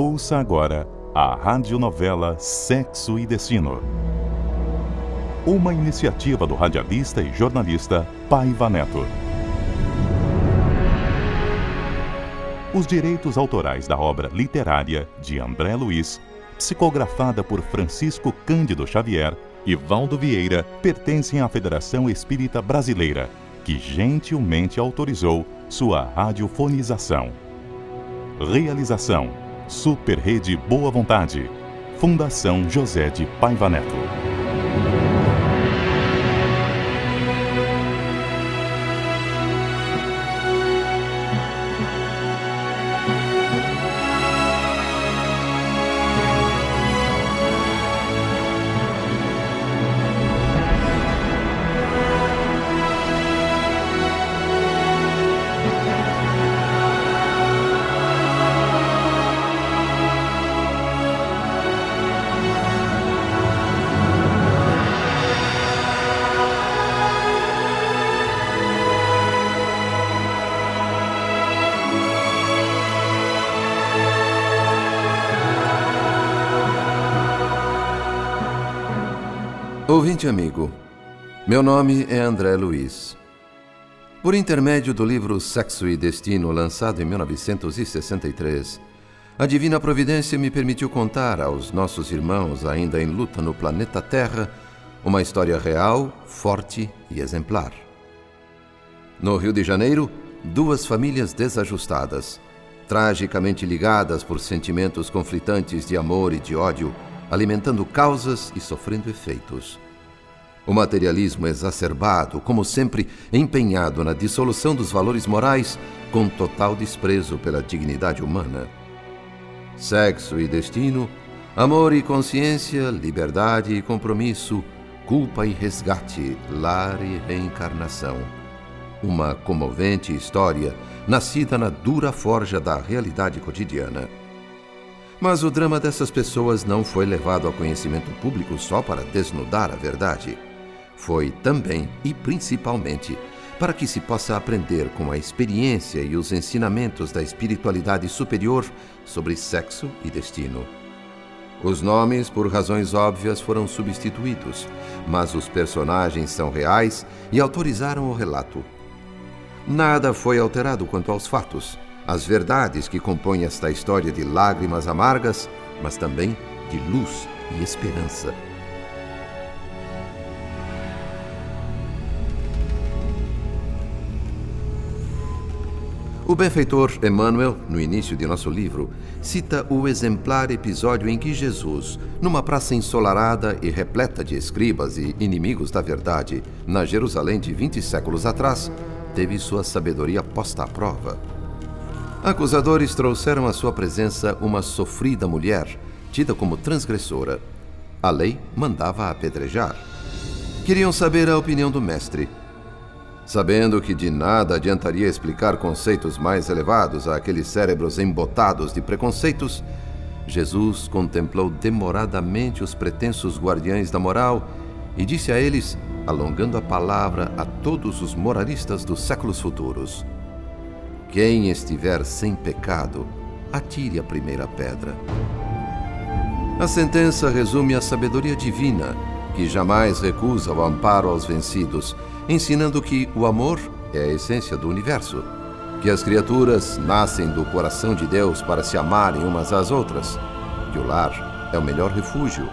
Ouça agora a radionovela Sexo e Destino. Uma iniciativa do radialista e jornalista Paiva Neto. Os direitos autorais da obra literária de André Luiz, psicografada por Francisco Cândido Xavier e Valdo Vieira, pertencem à Federação Espírita Brasileira, que gentilmente autorizou sua radiofonização. Realização: Super Rede Boa Vontade. Fundação José de Paiva Neto. Ouvinte amigo, meu nome é André Luiz. Por intermédio do livro Sexo e Destino, lançado em 1963, a Divina Providência me permitiu contar aos nossos irmãos ainda em luta no planeta Terra uma história real, forte e exemplar. No Rio de Janeiro, duas famílias desajustadas, tragicamente ligadas por sentimentos conflitantes de amor e de ódio, alimentando causas e sofrendo efeitos. O materialismo exacerbado, como sempre, empenhado na dissolução dos valores morais, com total desprezo pela dignidade humana. Sexo e destino, amor e consciência, liberdade e compromisso, culpa e resgate, lar e reencarnação. Uma comovente história nascida na dura forja da realidade cotidiana. Mas o drama dessas pessoas não foi levado ao conhecimento público só para desnudar a verdade foi também e principalmente para que se possa aprender com a experiência e os ensinamentos da espiritualidade superior sobre sexo e destino. Os nomes, por razões óbvias, foram substituídos, mas os personagens são reais e autorizaram o relato. Nada foi alterado quanto aos fatos, as verdades que compõem esta história de lágrimas amargas, mas também de luz e esperança. O benfeitor Emmanuel, no início de nosso livro, cita o exemplar episódio em que Jesus, numa praça ensolarada e repleta de escribas e inimigos da verdade, na Jerusalém de 20 séculos atrás, teve sua sabedoria posta à prova. Acusadores trouxeram à sua presença uma sofrida mulher, tida como transgressora. A lei mandava apedrejar. Queriam saber a opinião do mestre sabendo que de nada adiantaria explicar conceitos mais elevados a aqueles cérebros embotados de preconceitos, Jesus contemplou demoradamente os pretensos guardiães da moral e disse a eles, alongando a palavra a todos os moralistas dos séculos futuros: Quem estiver sem pecado, atire a primeira pedra. A sentença resume a sabedoria divina, que jamais recusa o amparo aos vencidos ensinando que o amor é a essência do universo, que as criaturas nascem do coração de Deus para se amarem umas às outras, que o lar é o melhor refúgio,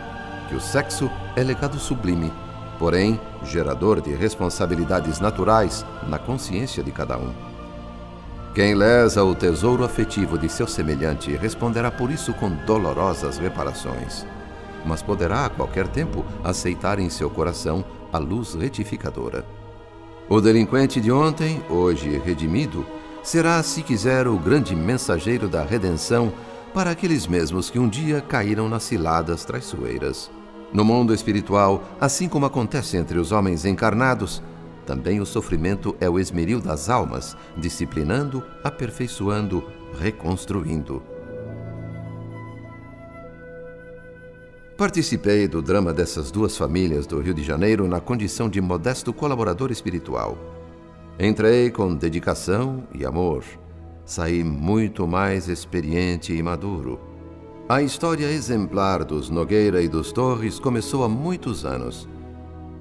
que o sexo é legado sublime, porém gerador de responsabilidades naturais na consciência de cada um. Quem lesa o tesouro afetivo de seu semelhante responderá por isso com dolorosas reparações, mas poderá a qualquer tempo aceitar em seu coração a luz retificadora. O delinquente de ontem, hoje redimido, será, se quiser, o grande mensageiro da redenção para aqueles mesmos que um dia caíram nas ciladas traiçoeiras. No mundo espiritual, assim como acontece entre os homens encarnados, também o sofrimento é o esmeril das almas, disciplinando, aperfeiçoando, reconstruindo. Participei do drama dessas duas famílias do Rio de Janeiro na condição de modesto colaborador espiritual. Entrei com dedicação e amor. Saí muito mais experiente e maduro. A história exemplar dos Nogueira e dos Torres começou há muitos anos,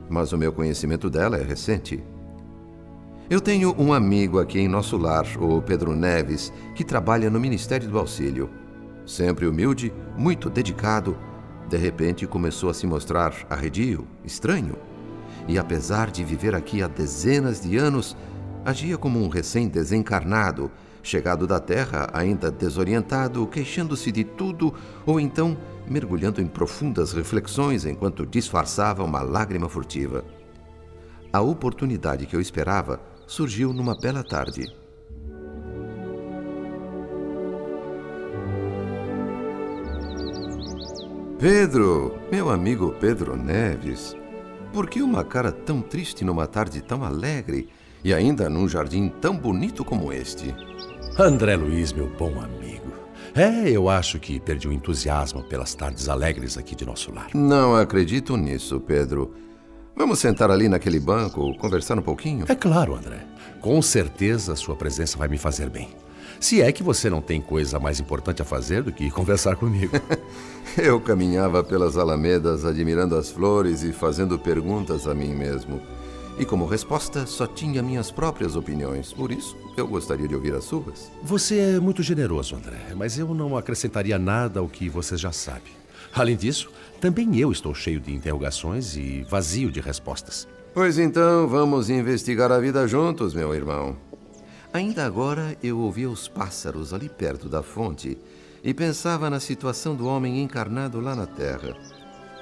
mas o meu conhecimento dela é recente. Eu tenho um amigo aqui em nosso lar, o Pedro Neves, que trabalha no Ministério do Auxílio. Sempre humilde, muito dedicado, de repente começou a se mostrar arredio, estranho. E apesar de viver aqui há dezenas de anos, agia como um recém-desencarnado, chegado da Terra, ainda desorientado, queixando-se de tudo ou então mergulhando em profundas reflexões enquanto disfarçava uma lágrima furtiva. A oportunidade que eu esperava surgiu numa bela tarde. Pedro, meu amigo Pedro Neves, por que uma cara tão triste numa tarde tão alegre e ainda num jardim tão bonito como este? André Luiz, meu bom amigo. É, eu acho que perdi o entusiasmo pelas tardes alegres aqui de nosso lar. Não acredito nisso, Pedro. Vamos sentar ali naquele banco, conversar um pouquinho? É claro, André. Com certeza sua presença vai me fazer bem. Se é que você não tem coisa mais importante a fazer do que conversar comigo. Eu caminhava pelas alamedas admirando as flores e fazendo perguntas a mim mesmo. E como resposta, só tinha minhas próprias opiniões. Por isso, eu gostaria de ouvir as suas. Você é muito generoso, André, mas eu não acrescentaria nada ao que você já sabe. Além disso, também eu estou cheio de interrogações e vazio de respostas. Pois então, vamos investigar a vida juntos, meu irmão. Ainda agora eu ouvia os pássaros ali perto da fonte e pensava na situação do homem encarnado lá na Terra.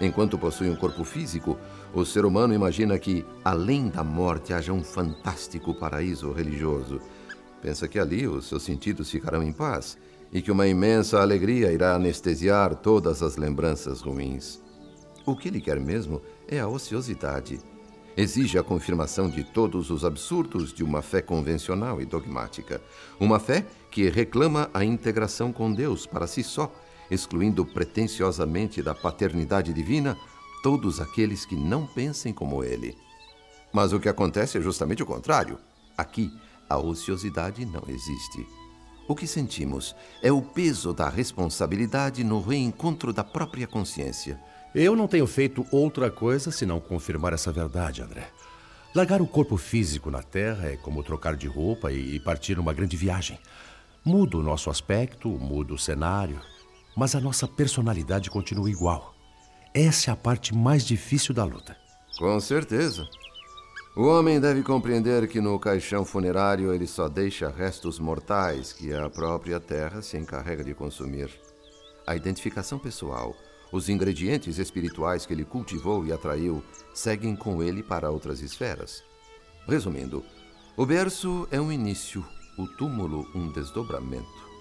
Enquanto possui um corpo físico, o ser humano imagina que, além da morte, haja um fantástico paraíso religioso. Pensa que ali os seus sentidos ficarão em paz e que uma imensa alegria irá anestesiar todas as lembranças ruins. O que ele quer mesmo é a ociosidade. Exige a confirmação de todos os absurdos de uma fé convencional e dogmática. Uma fé que reclama a integração com Deus para si só, excluindo pretensiosamente da paternidade divina todos aqueles que não pensem como ele. Mas o que acontece é justamente o contrário. Aqui, a ociosidade não existe. O que sentimos é o peso da responsabilidade no reencontro da própria consciência. Eu não tenho feito outra coisa senão confirmar essa verdade, André. Largar o corpo físico na Terra é como trocar de roupa e partir numa grande viagem. Muda o nosso aspecto, muda o cenário, mas a nossa personalidade continua igual. Essa é a parte mais difícil da luta. Com certeza. O homem deve compreender que no caixão funerário ele só deixa restos mortais que a própria terra se encarrega de consumir. A identificação pessoal, os ingredientes espirituais que ele cultivou e atraiu, seguem com ele para outras esferas. Resumindo, o berço é um início, o túmulo um desdobramento.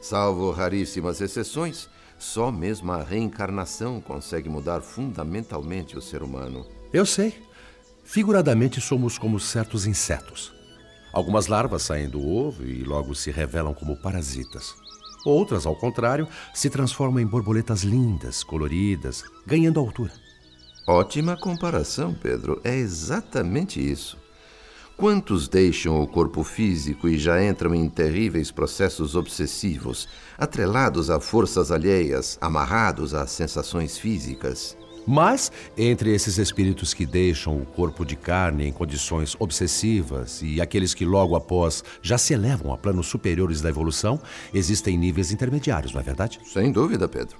Salvo raríssimas exceções, só mesmo a reencarnação consegue mudar fundamentalmente o ser humano. Eu sei. Figuradamente, somos como certos insetos. Algumas larvas saem do ovo e logo se revelam como parasitas. Outras, ao contrário, se transformam em borboletas lindas, coloridas, ganhando altura. Ótima comparação, Pedro. É exatamente isso. Quantos deixam o corpo físico e já entram em terríveis processos obsessivos, atrelados a forças alheias, amarrados a sensações físicas? Mas, entre esses espíritos que deixam o corpo de carne em condições obsessivas e aqueles que logo após já se elevam a planos superiores da evolução, existem níveis intermediários, não é verdade? Sem dúvida, Pedro.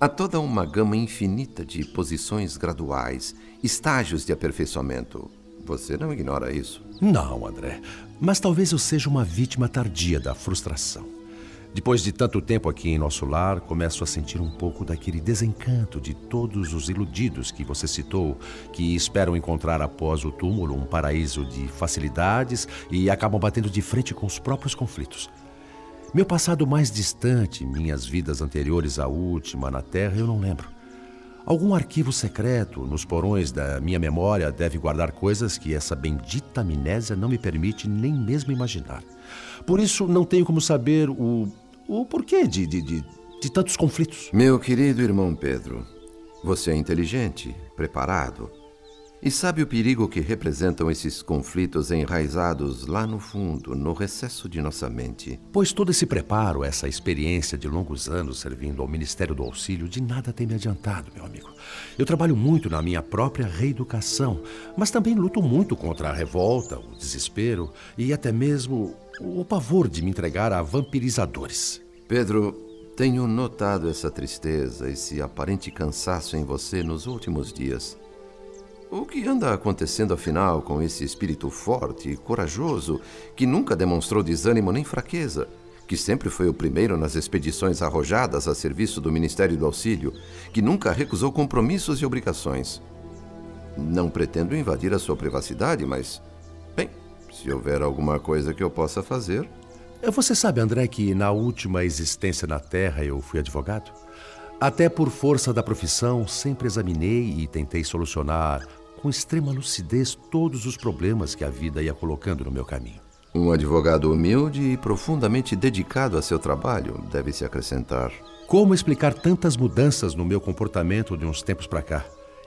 Há toda uma gama infinita de posições graduais, estágios de aperfeiçoamento. Você não ignora isso? Não, André. Mas talvez eu seja uma vítima tardia da frustração. Depois de tanto tempo aqui em nosso lar, começo a sentir um pouco daquele desencanto de todos os iludidos que você citou, que esperam encontrar após o túmulo um paraíso de facilidades e acabam batendo de frente com os próprios conflitos. Meu passado mais distante, minhas vidas anteriores à última na Terra, eu não lembro. Algum arquivo secreto nos porões da minha memória deve guardar coisas que essa bendita amnésia não me permite nem mesmo imaginar. Por isso, não tenho como saber o, o porquê de, de, de, de tantos conflitos. Meu querido irmão Pedro, você é inteligente, preparado. E sabe o perigo que representam esses conflitos enraizados lá no fundo, no recesso de nossa mente? Pois todo esse preparo, essa experiência de longos anos servindo ao Ministério do Auxílio, de nada tem me adiantado, meu amigo. Eu trabalho muito na minha própria reeducação, mas também luto muito contra a revolta, o desespero e até mesmo o pavor de me entregar a vampirizadores. Pedro, tenho notado essa tristeza, esse aparente cansaço em você nos últimos dias. O que anda acontecendo afinal com esse espírito forte e corajoso que nunca demonstrou desânimo nem fraqueza, que sempre foi o primeiro nas expedições arrojadas a serviço do Ministério do Auxílio, que nunca recusou compromissos e obrigações? Não pretendo invadir a sua privacidade, mas. Bem, se houver alguma coisa que eu possa fazer. Você sabe, André, que na última existência na Terra eu fui advogado? Até por força da profissão, sempre examinei e tentei solucionar com extrema lucidez todos os problemas que a vida ia colocando no meu caminho. Um advogado humilde e profundamente dedicado a seu trabalho, deve-se acrescentar. Como explicar tantas mudanças no meu comportamento de uns tempos para cá?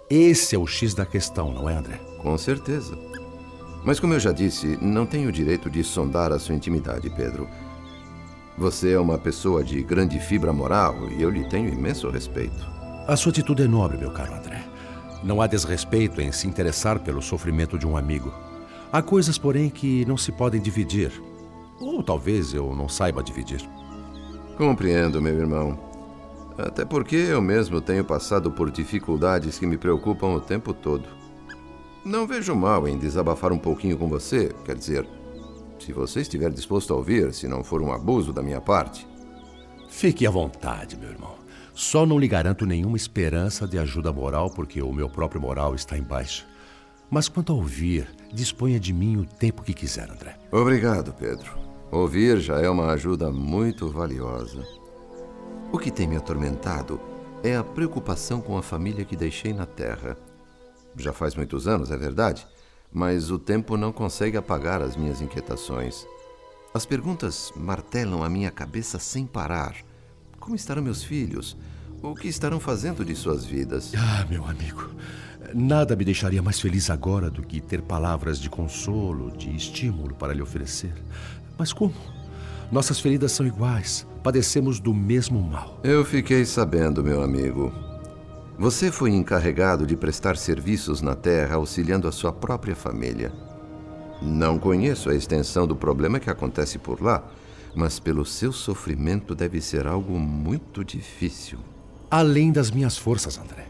Esse é o X da questão, não é, André? Com certeza. Mas, como eu já disse, não tenho o direito de sondar a sua intimidade, Pedro. Você é uma pessoa de grande fibra moral e eu lhe tenho imenso respeito. A sua atitude é nobre, meu caro André. Não há desrespeito em se interessar pelo sofrimento de um amigo. Há coisas, porém, que não se podem dividir. Ou talvez eu não saiba dividir. Compreendo, meu irmão. Até porque eu mesmo tenho passado por dificuldades que me preocupam o tempo todo. Não vejo mal em desabafar um pouquinho com você, quer dizer, se você estiver disposto a ouvir, se não for um abuso da minha parte. Fique à vontade, meu irmão. Só não lhe garanto nenhuma esperança de ajuda moral, porque o meu próprio moral está em baixa. Mas quanto a ouvir, disponha de mim o tempo que quiser, André. Obrigado, Pedro. Ouvir já é uma ajuda muito valiosa. O que tem me atormentado é a preocupação com a família que deixei na Terra. Já faz muitos anos, é verdade mas o tempo não consegue apagar as minhas inquietações. As perguntas martelam a minha cabeça sem parar. Como estarão meus filhos? O que estarão fazendo de suas vidas? Ah, meu amigo, nada me deixaria mais feliz agora do que ter palavras de consolo, de estímulo para lhe oferecer. Mas como? Nossas feridas são iguais, padecemos do mesmo mal. Eu fiquei sabendo, meu amigo. Você foi encarregado de prestar serviços na Terra auxiliando a sua própria família. Não conheço a extensão do problema que acontece por lá, mas pelo seu sofrimento deve ser algo muito difícil. Além das minhas forças, André.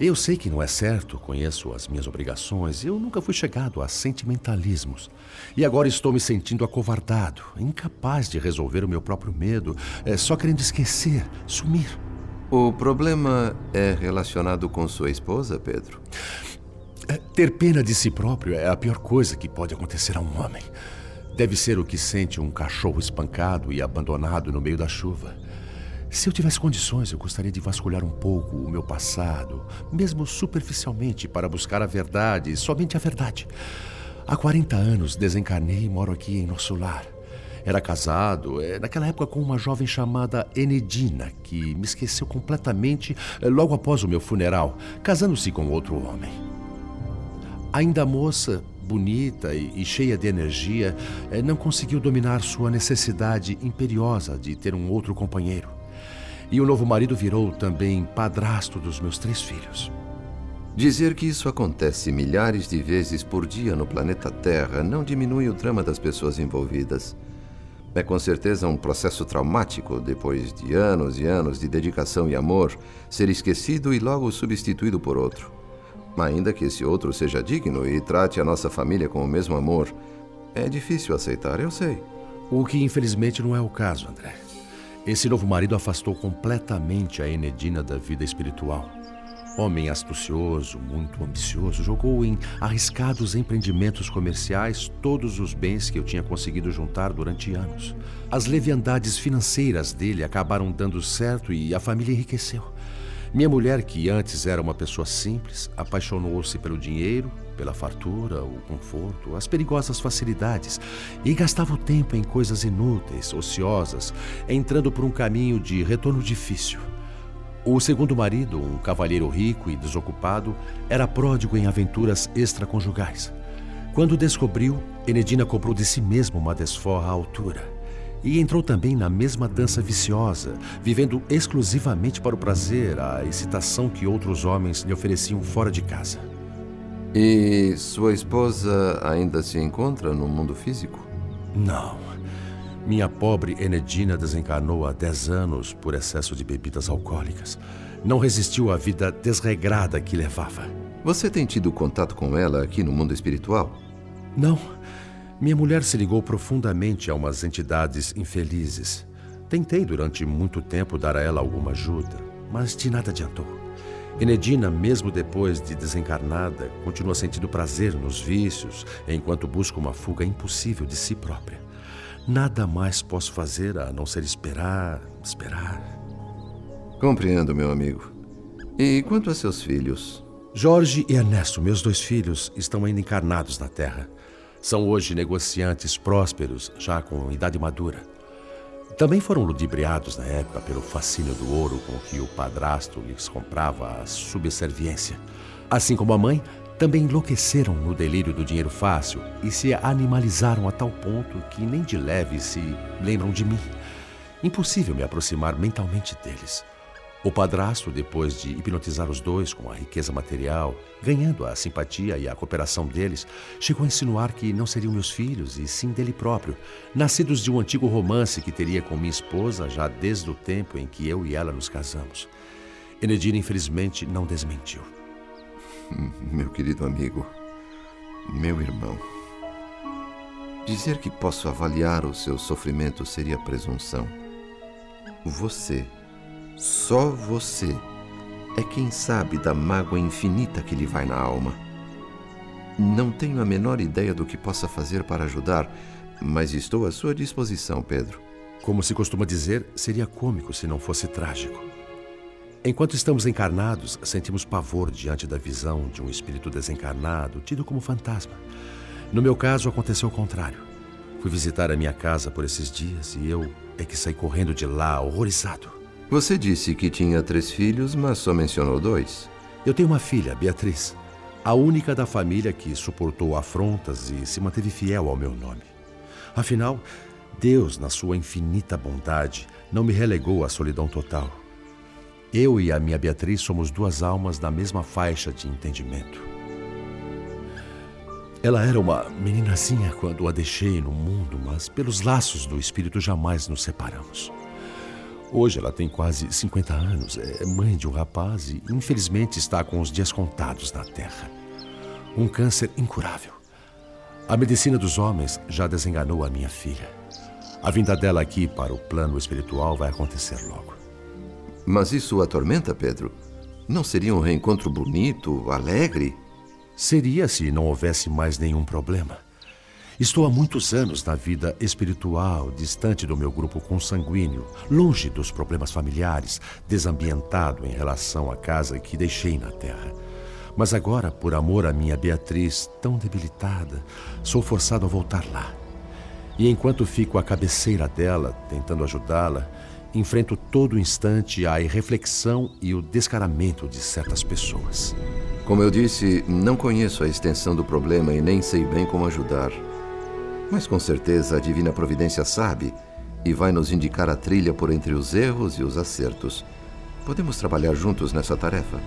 Eu sei que não é certo, conheço as minhas obrigações, eu nunca fui chegado a sentimentalismos. E agora estou me sentindo acovardado, incapaz de resolver o meu próprio medo, é, só querendo esquecer, sumir. O problema é relacionado com sua esposa, Pedro? É, ter pena de si próprio é a pior coisa que pode acontecer a um homem. Deve ser o que sente um cachorro espancado e abandonado no meio da chuva. Se eu tivesse condições, eu gostaria de vasculhar um pouco o meu passado, mesmo superficialmente, para buscar a verdade, somente a verdade. Há 40 anos desencarnei e moro aqui em nosso lar. Era casado, é, naquela época, com uma jovem chamada Enedina, que me esqueceu completamente é, logo após o meu funeral, casando-se com outro homem. Ainda moça, bonita e cheia de energia, é, não conseguiu dominar sua necessidade imperiosa de ter um outro companheiro. E o novo marido virou também padrasto dos meus três filhos. Dizer que isso acontece milhares de vezes por dia no planeta Terra não diminui o drama das pessoas envolvidas. É com certeza um processo traumático, depois de anos e anos de dedicação e amor, ser esquecido e logo substituído por outro. Ainda que esse outro seja digno e trate a nossa família com o mesmo amor, é difícil aceitar, eu sei. O que infelizmente não é o caso, André. Esse novo marido afastou completamente a Enedina da vida espiritual. Homem astucioso, muito ambicioso, jogou em arriscados empreendimentos comerciais todos os bens que eu tinha conseguido juntar durante anos. As leviandades financeiras dele acabaram dando certo e a família enriqueceu. Minha mulher, que antes era uma pessoa simples, apaixonou-se pelo dinheiro, pela fartura, o conforto, as perigosas facilidades e gastava o tempo em coisas inúteis, ociosas, entrando por um caminho de retorno difícil. O segundo marido, um cavalheiro rico e desocupado, era pródigo em aventuras extraconjugais. Quando descobriu, Enedina comprou de si mesma uma desforra à altura. E entrou também na mesma dança viciosa, vivendo exclusivamente para o prazer, a excitação que outros homens lhe ofereciam fora de casa. E sua esposa ainda se encontra no mundo físico? Não. Minha pobre Enedina desencarnou há dez anos por excesso de bebidas alcoólicas. Não resistiu à vida desregrada que levava. Você tem tido contato com ela aqui no mundo espiritual? Não. Minha mulher se ligou profundamente a umas entidades infelizes. Tentei durante muito tempo dar a ela alguma ajuda, mas de nada adiantou. Enedina, mesmo depois de desencarnada, continua sentindo prazer nos vícios, enquanto busca uma fuga impossível de si própria. Nada mais posso fazer a não ser esperar, esperar. Compreendo, meu amigo. E quanto a seus filhos? Jorge e Ernesto, meus dois filhos, estão ainda encarnados na Terra. São hoje negociantes prósperos, já com idade madura. Também foram ludibriados na época pelo fascínio do ouro com que o padrasto lhes comprava a subserviência. Assim como a mãe, também enlouqueceram no delírio do dinheiro fácil e se animalizaram a tal ponto que nem de leve se lembram de mim. Impossível me aproximar mentalmente deles. O padrasto, depois de hipnotizar os dois com a riqueza material, ganhando a simpatia e a cooperação deles, chegou a insinuar que não seriam meus filhos, e sim dele próprio, nascidos de um antigo romance que teria com minha esposa já desde o tempo em que eu e ela nos casamos. Enedina, infelizmente, não desmentiu. Meu querido amigo, meu irmão, dizer que posso avaliar o seu sofrimento seria presunção. Você só você é quem sabe da mágoa infinita que lhe vai na alma. Não tenho a menor ideia do que possa fazer para ajudar, mas estou à sua disposição, Pedro. Como se costuma dizer, seria cômico se não fosse trágico. Enquanto estamos encarnados, sentimos pavor diante da visão de um espírito desencarnado, tido como fantasma. No meu caso, aconteceu o contrário. Fui visitar a minha casa por esses dias e eu é que saí correndo de lá, horrorizado. Você disse que tinha três filhos, mas só mencionou dois. Eu tenho uma filha, Beatriz, a única da família que suportou afrontas e se manteve fiel ao meu nome. Afinal, Deus, na sua infinita bondade, não me relegou à solidão total. Eu e a minha Beatriz somos duas almas da mesma faixa de entendimento. Ela era uma meninazinha quando a deixei no mundo, mas pelos laços do espírito jamais nos separamos. Hoje ela tem quase 50 anos, é mãe de um rapaz e infelizmente está com os dias contados na Terra. Um câncer incurável. A medicina dos homens já desenganou a minha filha. A vinda dela aqui para o plano espiritual vai acontecer logo. Mas isso atormenta, Pedro? Não seria um reencontro bonito, alegre? Seria se não houvesse mais nenhum problema. Estou há muitos anos na vida espiritual, distante do meu grupo consanguíneo, longe dos problemas familiares, desambientado em relação à casa que deixei na terra. Mas agora, por amor à minha Beatriz, tão debilitada, sou forçado a voltar lá. E enquanto fico à cabeceira dela, tentando ajudá-la, enfrento todo instante a irreflexão e o descaramento de certas pessoas. Como eu disse, não conheço a extensão do problema e nem sei bem como ajudar. Mas com certeza a Divina Providência sabe e vai nos indicar a trilha por entre os erros e os acertos. Podemos trabalhar juntos nessa tarefa?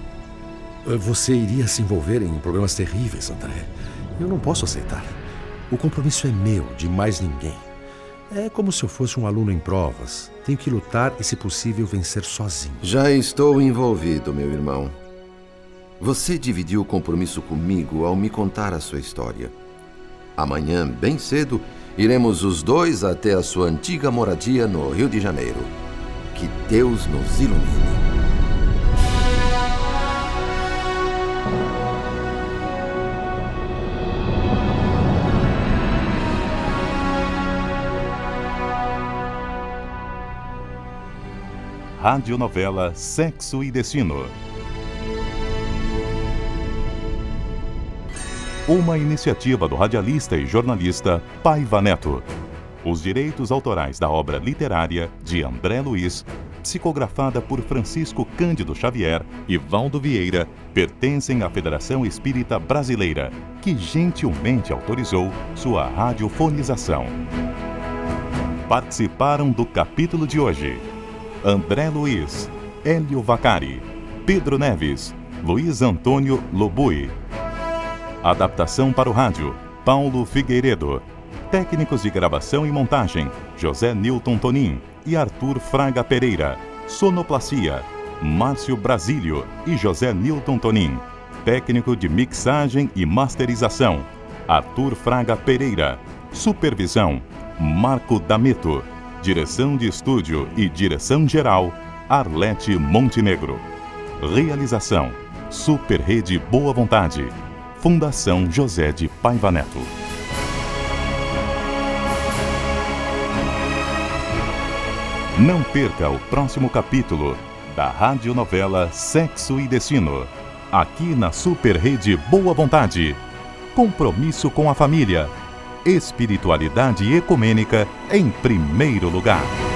Você iria se envolver em problemas terríveis, André. Eu não posso aceitar. O compromisso é meu, de mais ninguém. É como se eu fosse um aluno em provas. Tenho que lutar e, se possível, vencer sozinho. Já estou envolvido, meu irmão. Você dividiu o compromisso comigo ao me contar a sua história. Amanhã, bem cedo, iremos os dois até a sua antiga moradia no Rio de Janeiro. Que Deus nos ilumine. Radionovela Sexo e Destino. Uma iniciativa do radialista e jornalista Paiva Neto. Os direitos autorais da obra literária de André Luiz psicografada por Francisco Cândido Xavier e Valdo Vieira, pertencem à Federação Espírita Brasileira, que gentilmente autorizou sua radiofonização. Participaram do capítulo de hoje André Luiz, Hélio Vacari, Pedro Neves, Luiz Antônio Lobui. Adaptação para o rádio, Paulo Figueiredo. Técnicos de gravação e montagem, José Newton Tonin e Arthur Fraga Pereira. Sonoplastia, Márcio Brasílio e José Newton Tonin. Técnico de mixagem e masterização, Arthur Fraga Pereira. Supervisão, Marco Dameto. Direção de estúdio e direção geral, Arlete Montenegro. Realização, Super Rede Boa Vontade. Fundação José de Paiva Neto. Não perca o próximo capítulo da radionovela Sexo e Destino. Aqui na Super Rede Boa Vontade. Compromisso com a família. Espiritualidade ecumênica em primeiro lugar.